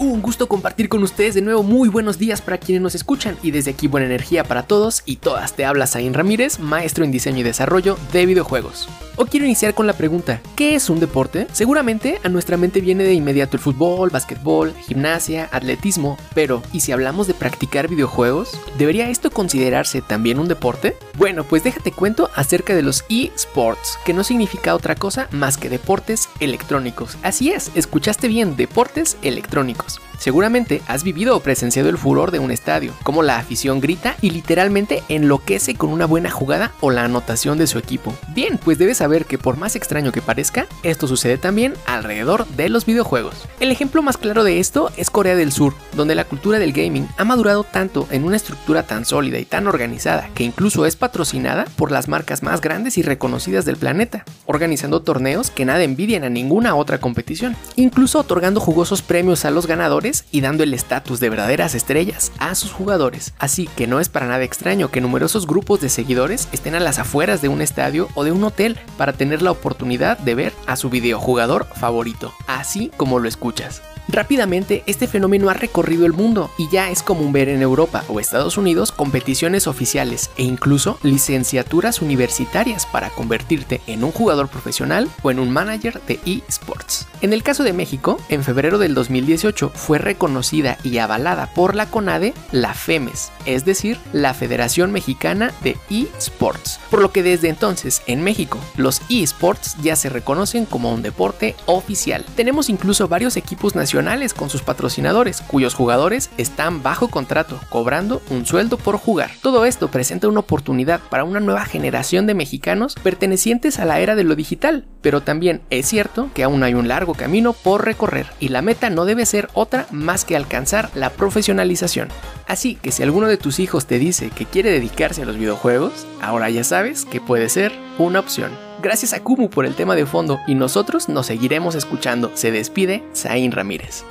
Un gusto compartir con ustedes de nuevo muy buenos días para quienes nos escuchan y desde aquí buena energía para todos y todas. Te habla Zain Ramírez, maestro en diseño y desarrollo de videojuegos. O quiero iniciar con la pregunta, ¿qué es un deporte? Seguramente a nuestra mente viene de inmediato el fútbol, básquetbol, gimnasia, atletismo, pero ¿y si hablamos de practicar videojuegos? ¿Debería esto considerarse también un deporte? Bueno, pues déjate cuento acerca de los eSports, que no significa otra cosa más que deportes electrónicos. Así es, escuchaste bien, deportes electrónicos. jobs. Seguramente has vivido o presenciado el furor de un estadio, como la afición grita y literalmente enloquece con una buena jugada o la anotación de su equipo. Bien, pues debes saber que por más extraño que parezca, esto sucede también alrededor de los videojuegos. El ejemplo más claro de esto es Corea del Sur, donde la cultura del gaming ha madurado tanto en una estructura tan sólida y tan organizada que incluso es patrocinada por las marcas más grandes y reconocidas del planeta, organizando torneos que nada envidian a ninguna otra competición, incluso otorgando jugosos premios a los ganadores y dando el estatus de verdaderas estrellas a sus jugadores. Así que no es para nada extraño que numerosos grupos de seguidores estén a las afueras de un estadio o de un hotel para tener la oportunidad de ver a su videojugador favorito, así como lo escuchas. Rápidamente, este fenómeno ha recorrido el mundo y ya es común ver en Europa o Estados Unidos competiciones oficiales e incluso licenciaturas universitarias para convertirte en un jugador profesional o en un manager de eSports. En el caso de México, en febrero del 2018 fue reconocida y avalada por la CONADE la FEMES, es decir, la Federación Mexicana de eSports, por lo que desde entonces en México los eSports ya se reconocen como un deporte oficial. Tenemos incluso varios equipos nacionales con sus patrocinadores, cuyos jugadores están bajo contrato, cobrando un sueldo por jugar. Todo esto presenta una oportunidad para una nueva generación de mexicanos pertenecientes a la era de lo digital, pero también es cierto que aún hay un largo camino por recorrer y la meta no debe ser otra más que alcanzar la profesionalización. Así que si alguno de tus hijos te dice que quiere dedicarse a los videojuegos, ahora ya sabes que puede ser una opción. Gracias a Kumu por el tema de fondo y nosotros nos seguiremos escuchando. Se despide Zain Ramírez.